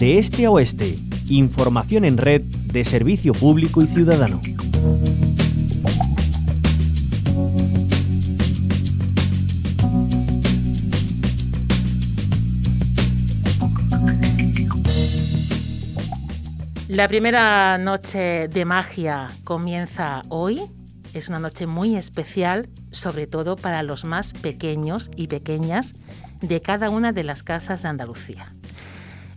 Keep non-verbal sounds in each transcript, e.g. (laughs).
de este a oeste. Información en red de servicio público y ciudadano. La primera noche de magia comienza hoy. Es una noche muy especial, sobre todo para los más pequeños y pequeñas de cada una de las casas de Andalucía.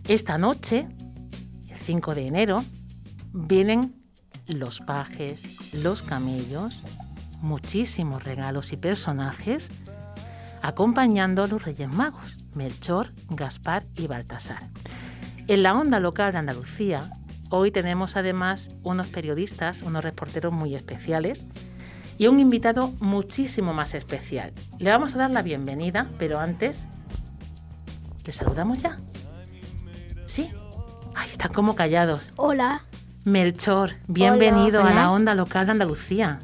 Esta noche, el 5 de enero, vienen los pajes, los camellos, muchísimos regalos y personajes acompañando a los Reyes Magos, Melchor, Gaspar y Baltasar. En la onda local de Andalucía Hoy tenemos además unos periodistas, unos reporteros muy especiales y un invitado muchísimo más especial. Le vamos a dar la bienvenida, pero antes, ¿le saludamos ya? ¿Sí? Ay, están como callados. Hola. Melchor, bienvenido a la onda local de Andalucía.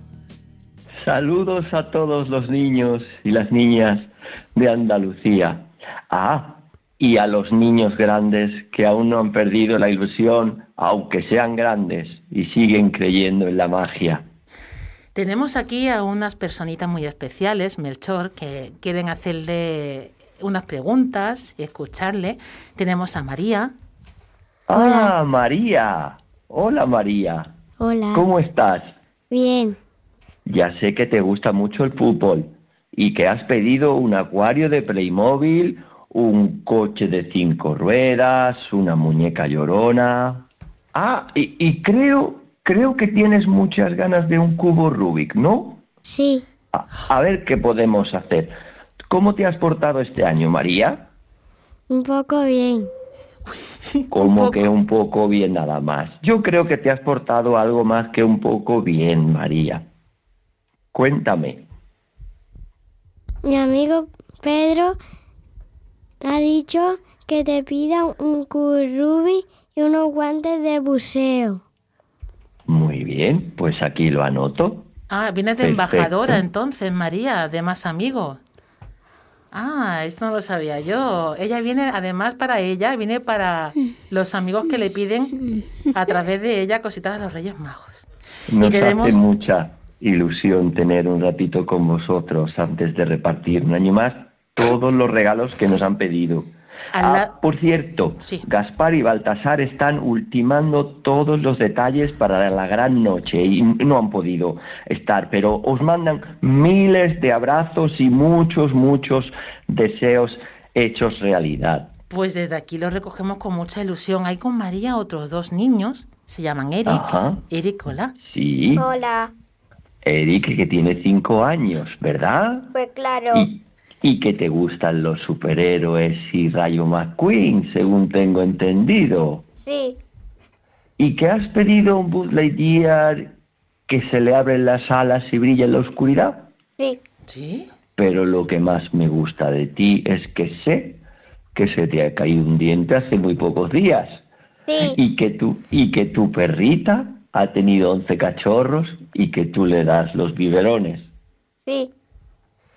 Saludos a todos los niños y las niñas de Andalucía. Ah, y a los niños grandes que aún no han perdido la ilusión, aunque sean grandes, y siguen creyendo en la magia. Tenemos aquí a unas personitas muy especiales, Melchor, que quieren hacerle unas preguntas y escucharle. Tenemos a María. Hola. Ah, María. Hola, María. Hola. ¿Cómo estás? Bien. Ya sé que te gusta mucho el fútbol y que has pedido un acuario de Playmobil un coche de cinco ruedas, una muñeca llorona. Ah, y, creo, creo que tienes muchas ganas de un cubo Rubik, ¿no? Sí. A, ver qué podemos hacer. ¿Cómo te has portado este año, María? Un poco bien. Como que un poco bien nada más. Yo creo que te has portado algo más que un poco bien, María. Cuéntame. Mi amigo Pedro ha dicho que te pida un currubi y unos guantes de buceo. Muy bien, pues aquí lo anoto. Ah, viene de embajadora entonces, María, de más amigos. Ah, esto no lo sabía yo. Ella viene, además para ella, viene para los amigos que le piden a través de ella cositas de los Reyes Magos. Nos hace mucha ilusión tener un ratito con vosotros antes de repartir un año más todos los regalos que nos han pedido. Ah, por cierto, Gaspar y Baltasar están ultimando todos los detalles para la gran noche y no han podido estar, pero os mandan miles de abrazos y muchos, muchos deseos hechos realidad. Pues desde aquí lo recogemos con mucha ilusión. Hay con María otros dos niños, se llaman Eric. Eric, hola. Sí. Hola. Eric, que tiene cinco años, ¿verdad? Pues claro y que te gustan los superhéroes y Rayo McQueen, según tengo entendido. Sí. ¿Y que has pedido un Buzz Lightyear que se le abren las alas y brilla en la oscuridad? Sí. ¿Sí? Pero lo que más me gusta de ti es que sé que se te ha caído un diente hace muy pocos días. Sí. Y que tu, y que tu perrita ha tenido 11 cachorros y que tú le das los biberones. Sí.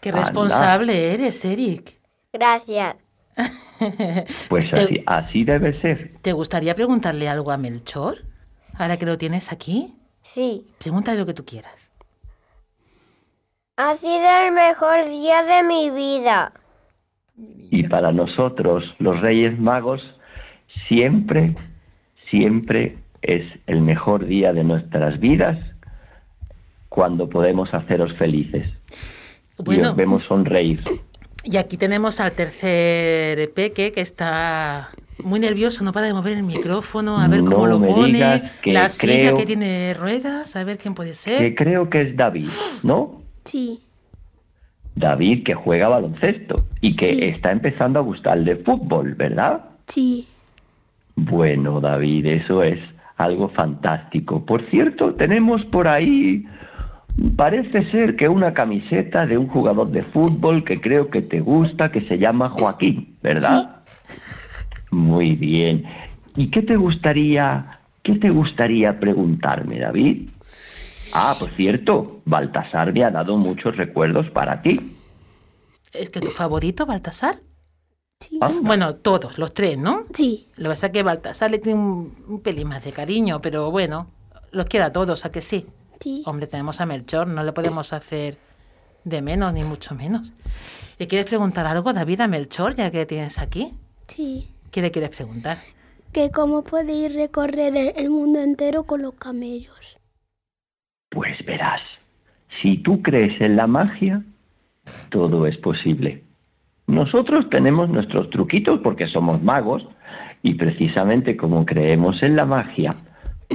Qué responsable eres, Eric. Gracias. (laughs) pues así, así debe ser. ¿Te gustaría preguntarle algo a Melchor? Ahora que lo tienes aquí. Sí. Pregúntale lo que tú quieras. Ha sido el mejor día de mi vida. Y para nosotros, los Reyes Magos, siempre, siempre es el mejor día de nuestras vidas cuando podemos haceros felices y os vemos sonreír. Y aquí tenemos al tercer peque que está muy nervioso, no para de mover el micrófono, a ver cómo lo pone, la silla que tiene ruedas, a ver quién puede ser. Que creo que es David, ¿no? Sí. David que juega baloncesto y que está empezando a gustarle fútbol, ¿verdad? Sí. Bueno, David, eso es algo fantástico. Por cierto, tenemos por ahí Parece ser que una camiseta de un jugador de fútbol que creo que te gusta, que se llama Joaquín, ¿verdad? Sí. Muy bien. ¿Y qué te gustaría, qué te gustaría preguntarme, David? Ah, por cierto, Baltasar me ha dado muchos recuerdos para ti. ¿Es que tu favorito, Baltasar? Sí. Bueno, todos, los tres, ¿no? Sí. Lo que pasa es que Baltasar le tiene un, pelín más de cariño, pero bueno, los quiere a todos, ¿a que sí? Sí. Hombre, tenemos a Melchor, no le podemos hacer de menos, ni mucho menos. ¿Le quieres preguntar algo, David, a Melchor, ya que tienes aquí? Sí. ¿Qué le quieres preguntar? Que cómo puede ir recorrer el mundo entero con los camellos. Pues verás, si tú crees en la magia, todo es posible. Nosotros tenemos nuestros truquitos porque somos magos y precisamente como creemos en la magia,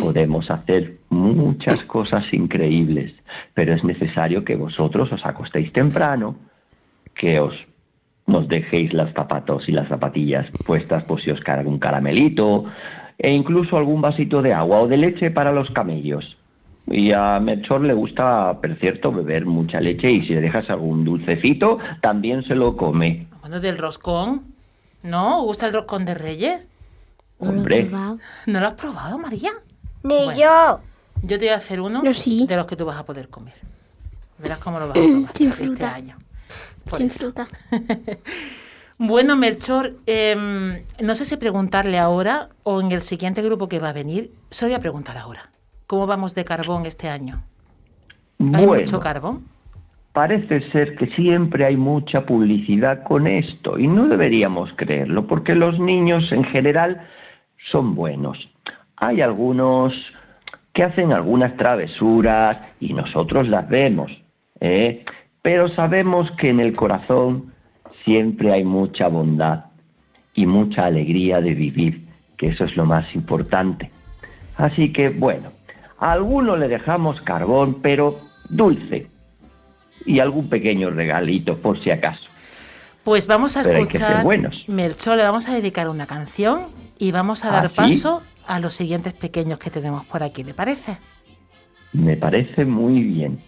podemos hacer muchas cosas increíbles, pero es necesario que vosotros os acostéis temprano, que os nos dejéis las zapatos y las zapatillas puestas por si os cae algún caramelito e incluso algún vasito de agua o de leche para los camellos. Y a Melchor le gusta, por cierto, beber mucha leche y si le dejas algún dulcecito, también se lo come. Bueno, del roscón. ¿No? ¿Gusta el roscón de Reyes? Hombre. ¿No lo has probado, María? Ni yo. Yo te voy a hacer uno de los que tú vas a poder comer. Verás cómo lo vas a Sin este fruta. año. Sin fruta. (laughs) bueno, Melchor, em, no sé si preguntarle ahora o en el siguiente grupo que va a venir. Se voy a preguntar ahora. ¿Cómo vamos de carbón este año? ¿Hay mucho carbón? Parece ser que siempre hay mucha publicidad con esto y no deberíamos creerlo porque los niños en general son buenos. Hay algunos que hacen algunas travesuras y nosotros las vemos, ¿eh? pero sabemos que en el corazón siempre hay mucha bondad y mucha alegría de vivir, que eso es lo más importante. Así que bueno, a alguno le dejamos carbón, pero dulce. Y algún pequeño regalito, por si acaso. Pues vamos a escuchar, Melchor, le vamos a dedicar una canción y vamos a dar ¿Ah, paso a los siguientes pequeños que tenemos por aquí, ¿le parece? Me parece muy bien.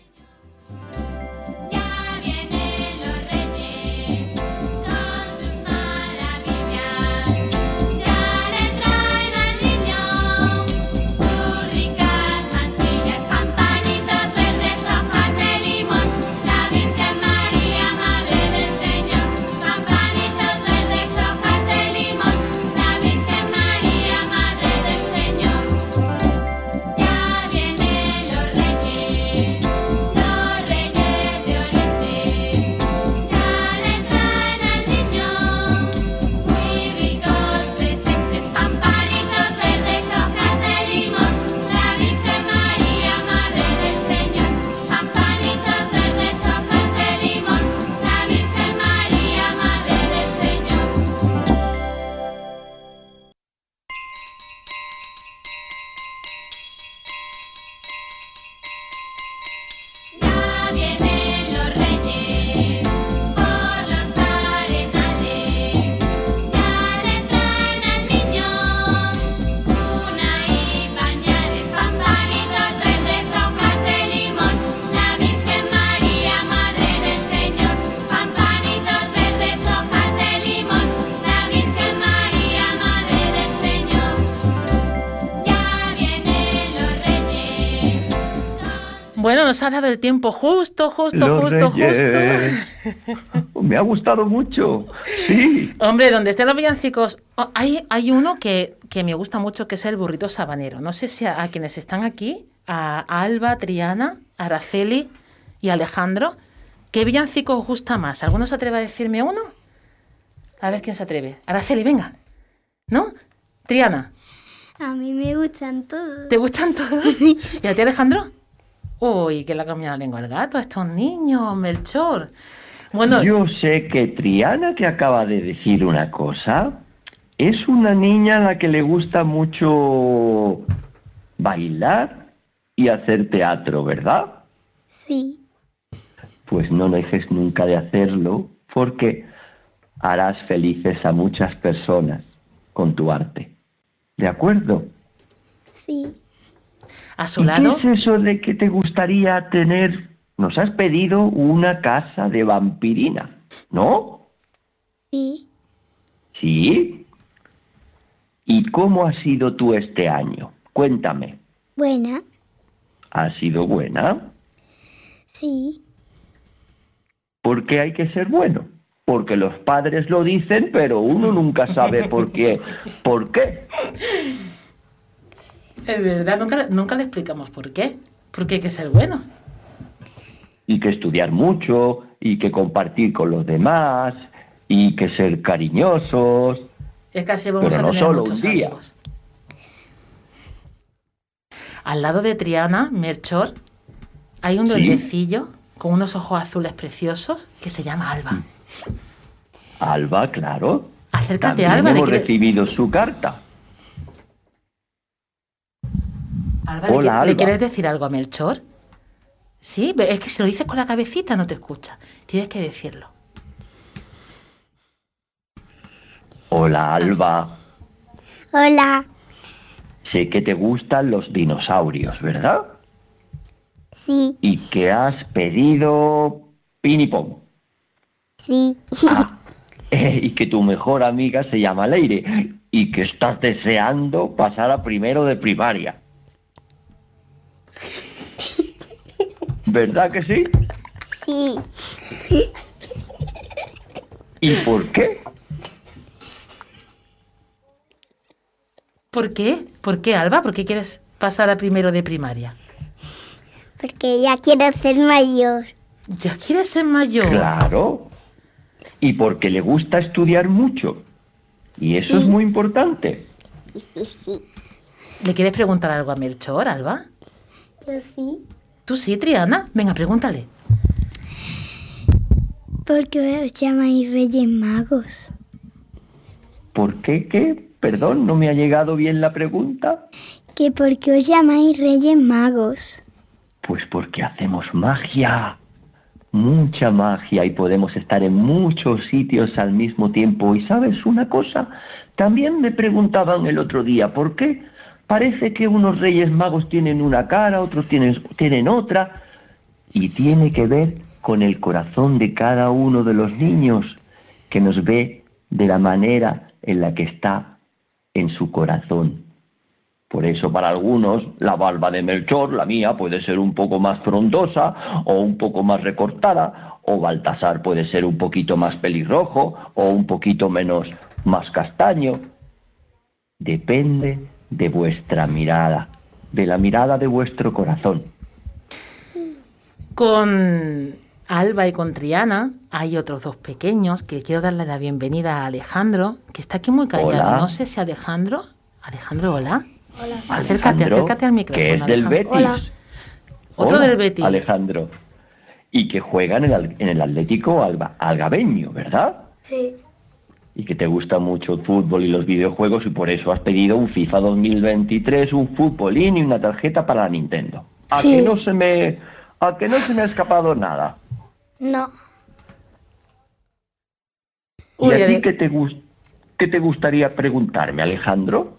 Dado el tiempo justo, justo, justo, justo. Me ha gustado mucho. Sí. Hombre, donde estén los villancicos, oh, hay, hay uno que, que, me gusta mucho que es el burrito sabanero. No sé si a, quienes están aquí, a Alba, Triana, Araceli y Alejandro, ¿qué villancico os gusta más? ¿Alguno se atreve a decirme uno? A ver quién se atreve. Araceli, venga. ¿No? Triana. A mí me gustan todos. ¿Te gustan todos? (laughs) ¿Y a ti, Alejandro? Uy, que le ha cambiado la lengua al gato a estos niños, Melchor. Bueno, yo sé que Triana que acaba de decir una cosa, es una niña a la que le gusta mucho bailar y hacer teatro, ¿verdad? Sí. Pues no dejes nunca de hacerlo porque harás felices a muchas personas con tu arte. ¿De acuerdo? Sí a su lado. ¿Qué es eso de que te gustaría tener? Nos has pedido una casa de vampirina, ¿no? Sí. ¿Sí? ¿Y cómo ha sido tú este año? Cuéntame. Buena. ¿Ha sido buena? Sí. ¿Por qué hay que ser bueno? porque los padres lo dicen, pero uno nunca sabe por qué. ¿Por qué? (laughs) Es verdad, nunca, nunca le explicamos por qué. Porque hay que ser bueno. Y que estudiar mucho, y que compartir con los demás, y que ser cariñosos. Es casi vamos a no tener solo un día. Al lado de Triana, Merchor, hay un duendecillo con unos ojos azules preciosos que se llama Alba. Mm. Alba, claro. Acércate, Alba. Hemos recibido su carta. Alba, ¿le, quieres decir algo a Melchor? Sí, es que si lo dices con la cabecita no te escucha. Tienes que decirlo. Hola, Alba. Hola. Sé que te gustan los dinosaurios, ¿verdad? Sí. Y que has pedido pinipón. Sí. Ah, (laughs) y que tu mejor amiga se llama Leire y que estás deseando pasar a primero de primaria. ¿Verdad que sí? Sí. ¿Y por qué? ¿Por qué? ¿Por qué, Alba? ¿Por qué quieres pasar a primero de primaria? Porque ya quiero ser mayor. ¿Ya quieres ser mayor? Claro. Y porque le gusta estudiar mucho. Y eso es muy importante. Sí. ¿Le quieres preguntar algo a Melchor, Alba? Yo sí. ¿Tú sí, Triana? Venga, pregúntale. ¿Por qué os llamáis Reyes Magos? ¿Por qué qué? Perdón, no me ha llegado bien la pregunta. ¿Que por qué os llamáis Reyes Magos? Pues porque hacemos magia. Mucha magia y podemos estar en muchos sitios al mismo tiempo. ¿Y sabes una cosa? También me preguntaban el otro día, ¿por qué Parece que unos reyes magos tienen una cara, otros tienen, tienen otra, y tiene que ver con el corazón de cada uno de los niños, que nos ve de la manera en la que está en su corazón. Por eso para algunos la barba de Melchor, la mía, puede ser un poco más frondosa o un poco más recortada, o Baltasar puede ser un poquito más pelirrojo o un poquito menos más castaño. Depende de vuestra mirada, de la mirada de vuestro corazón. Con Alba y con Triana hay otros dos pequeños que quiero darle la bienvenida a Alejandro, que está aquí muy callado. No sé si Alejandro. Alejandro, hola. Hola. Acércate, acércate al micrófono. Que es del Betis. Hola. Otro del Betis. Alejandro. Y que juega en el, en el Atlético Alba, Algabeño, ¿verdad? Sí y que te gusta mucho el fútbol y los videojuegos y por eso has pedido un FIFA 2023, un futbolín y una tarjeta para la Nintendo. ¿A que no se me a que no se me ha escapado nada? No. ¿Y a ti qué te, qué te gustaría preguntarme, Alejandro?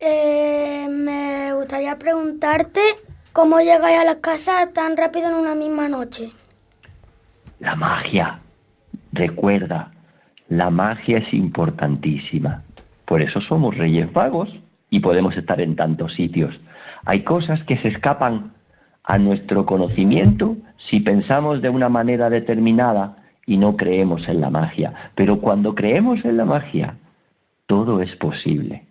Eh, me gustaría preguntarte cómo llegáis a la casa tan rápido en una misma noche. La magia. Recuerda, la magia es importantísima. Por eso somos reyes vagos y podemos estar en tantos sitios. Hay cosas que se escapan a nuestro conocimiento si pensamos de una manera determinada y no creemos en la magia. Pero cuando creemos en la magia, todo es posible.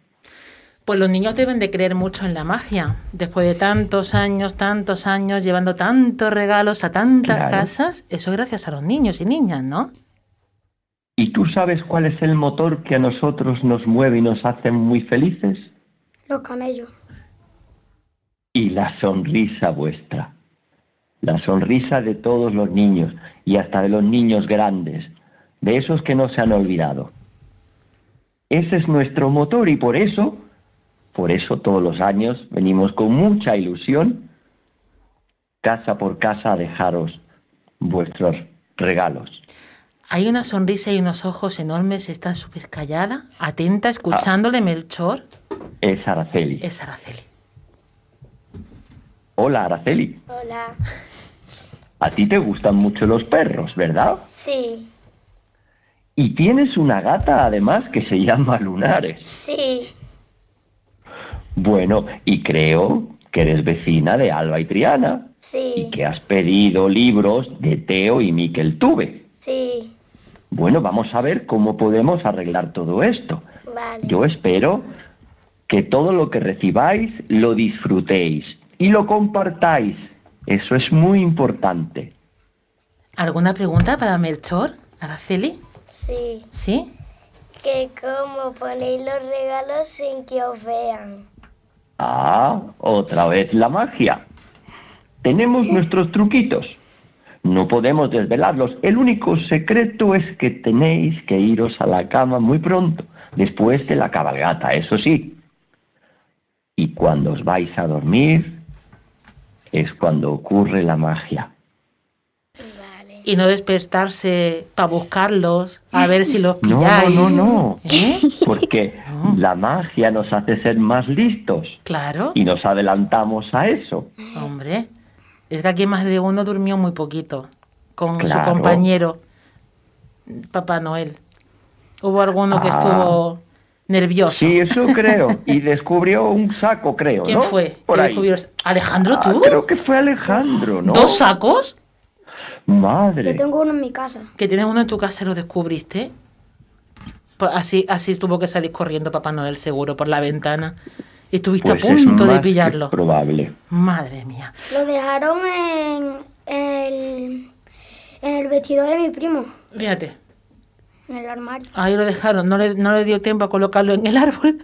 Pues los niños deben de creer mucho en la magia. Después de tantos años, tantos años, llevando tantos regalos a tantas casas, eso gracias a los niños y niñas, ¿no? ¿Y tú sabes cuál es el motor que a nosotros nos mueve y nos hace muy felices? Los camellos. Y la sonrisa vuestra. La sonrisa de todos los niños y hasta de los niños grandes, de esos que no se han olvidado. Ese es nuestro motor y por eso, por eso todos los años venimos con mucha ilusión, casa por casa, a dejaros vuestros regalos. Hay una sonrisa y unos ojos enormes, está súper callada, atenta, escuchándole Melchor. Es Araceli. Es Araceli. Hola, Araceli. Hola. A ti te gustan mucho los perros, ¿verdad? Sí. Y tienes una gata, además, que se llama Lunares. Sí. Bueno, y creo que eres vecina de Alba y Triana. Sí. Y que has pedido libros de Teo y Miquel Tuve. Sí. Bueno, vamos a ver cómo podemos arreglar todo esto. Vale. Yo espero que todo lo que recibáis lo disfrutéis y lo compartáis. Eso es muy importante. ¿Alguna pregunta para Melchor, Araceli? Sí. ¿Sí? Que cómo ponéis los regalos sin que os vean. Ah, otra vez la magia. Tenemos (laughs) nuestros truquitos. No podemos desvelarlos. El único secreto es que tenéis que iros a la cama muy pronto, después de la cabalgata, eso sí. Y cuando os vais a dormir es cuando ocurre la magia. Vale. Y no despertarse para buscarlos, a ver si los (laughs) No, pilláis. no, no, no. ¿Eh? Porque No. la magia nos hace ser más listos Claro, y nos adelantamos a eso. hombre. Es que aquí más de uno durmió muy poquito con su compañero, Papá Noel. Hubo alguno que Ah. estuvo nervioso. Sí, eso creo. Y (laughs) descubrió un saco, creo, ¿Quién ¿no? fue? Por ¿Quién ahí. ¿Alejandro Ah, tú? creo que fue Alejandro, ¿no? ¿Dos sacos? Madre. Yo tengo uno en mi casa. Que tienes uno en tu casa y lo descubriste. Pues así, así tuvo que salir corriendo Papá Noel seguro por la ventana. Y estuviste Pues a es punto de pillarlo. probable. Madre mía. Lo dejaron en, el, en el vestido de mi primo, Fíjate, en el armario. ahí lo dejaron. No le, no le dio tiempo a colocarlo en el árbol.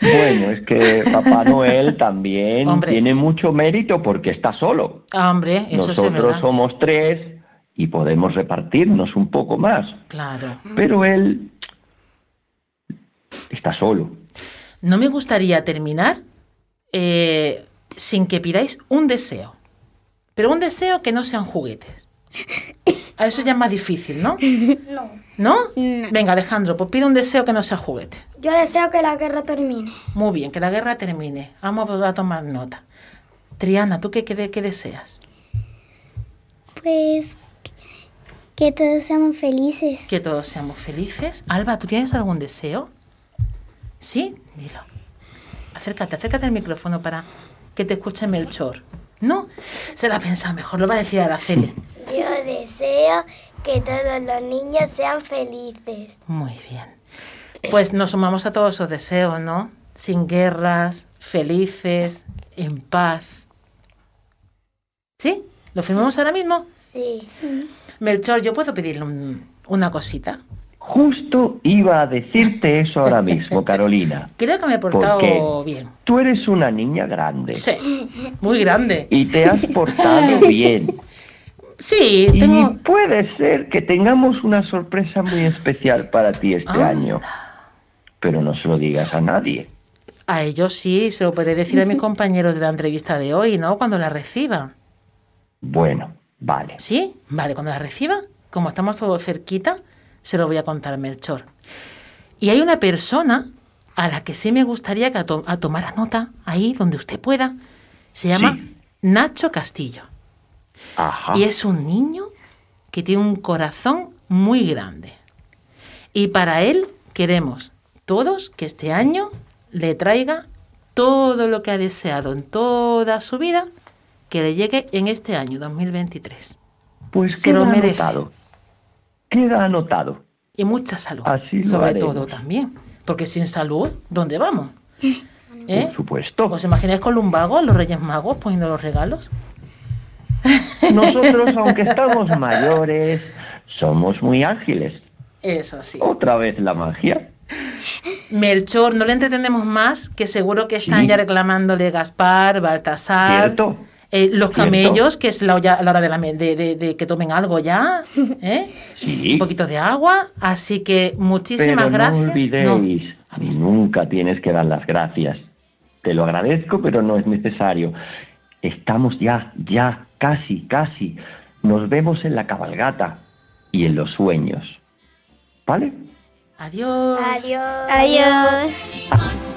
Bueno, es que Papá Noel (laughs) también Hombre. tiene mucho mérito porque está solo. Ah, hombre, eso es Nosotros somos tres y podemos repartirnos un poco más. Claro. Pero él está solo. No me gustaría terminar eh, sin que pidáis un deseo. Pero un deseo que no sean juguetes. A eso ya es más difícil, ¿no? No. ¿No? Venga, Alejandro, pues pide un deseo que no sea juguete. Yo deseo que la guerra termine. Muy bien, que la guerra termine. Vamos a tomar nota. Triana, ¿tú qué, qué, qué deseas? Pues que todos seamos felices. Que todos seamos felices. Alba, ¿tú tienes algún deseo? ¿Sí? Dilo. Acércate, acércate al micrófono para que te escuche Melchor. ¿No? Se la ha pensado mejor, lo va a decir Araceli. Yo deseo que todos los niños sean felices. Muy bien. Pues nos sumamos a todos esos deseos, ¿no? Sin guerras, felices, en paz. ¿Sí? ¿Lo firmamos ahora mismo? Sí. Melchor, ¿yo puedo pedirle un- una cosita? Justo iba a decirte eso ahora mismo, (laughs) Carolina. Creo que me he portado ¿Por bien. Tú eres una niña grande Sí, muy grande. y te has portado (laughs) bien. Sí, Y tengo... puede ser que tengamos una sorpresa muy especial para ti este Anda. año. Pero no se lo digas a nadie. A ellos sí, se lo podré decir a mis (laughs) compañeros de la entrevista de hoy, ¿no? Cuando la reciba. Bueno, vale. ¿Sí? Vale, cuando la reciba, como estamos todos cerquita, se lo voy a contar a Melchor. Y hay una persona a la que sí me gustaría que a, to- a tomara nota, ahí donde usted pueda. Se llama Sí. Nacho Castillo. Ajá. Y es un niño que tiene un corazón muy grande. Y para él queremos todos que este año le traiga todo lo que ha deseado en toda su vida, que le llegue en este año 2023. Pues se lo merece. anotado. Queda anotado. Y mucha salud, Así sobre haremos. todo también. Porque sin salud, ¿dónde vamos? (laughs) ¿Eh? Por supuesto. ¿Os imagináis con lumbago, los Reyes Magos poniendo los regalos? (laughs) Nosotros, (laughs) aunque estamos mayores, somos muy ágiles. Eso sí. Otra vez la magia. Melchor, no le entretendemos más, que seguro que están Sí. ya reclamándole Gaspar, Baltasar, ¿Cierto? Eh, los camellos, que es la, ya- la hora de, la de- de- de que tomen algo ya, (laughs) ¿eh? Sí. un poquito de agua. Así que muchísimas pero gracias. no olvidéis, nunca tienes que dar las gracias. Te lo agradezco, pero no es necesario. Estamos ya, ya, casi, casi. Nos vemos en la cabalgata y en los sueños. ¿Vale? Adiós. Adiós. Adiós.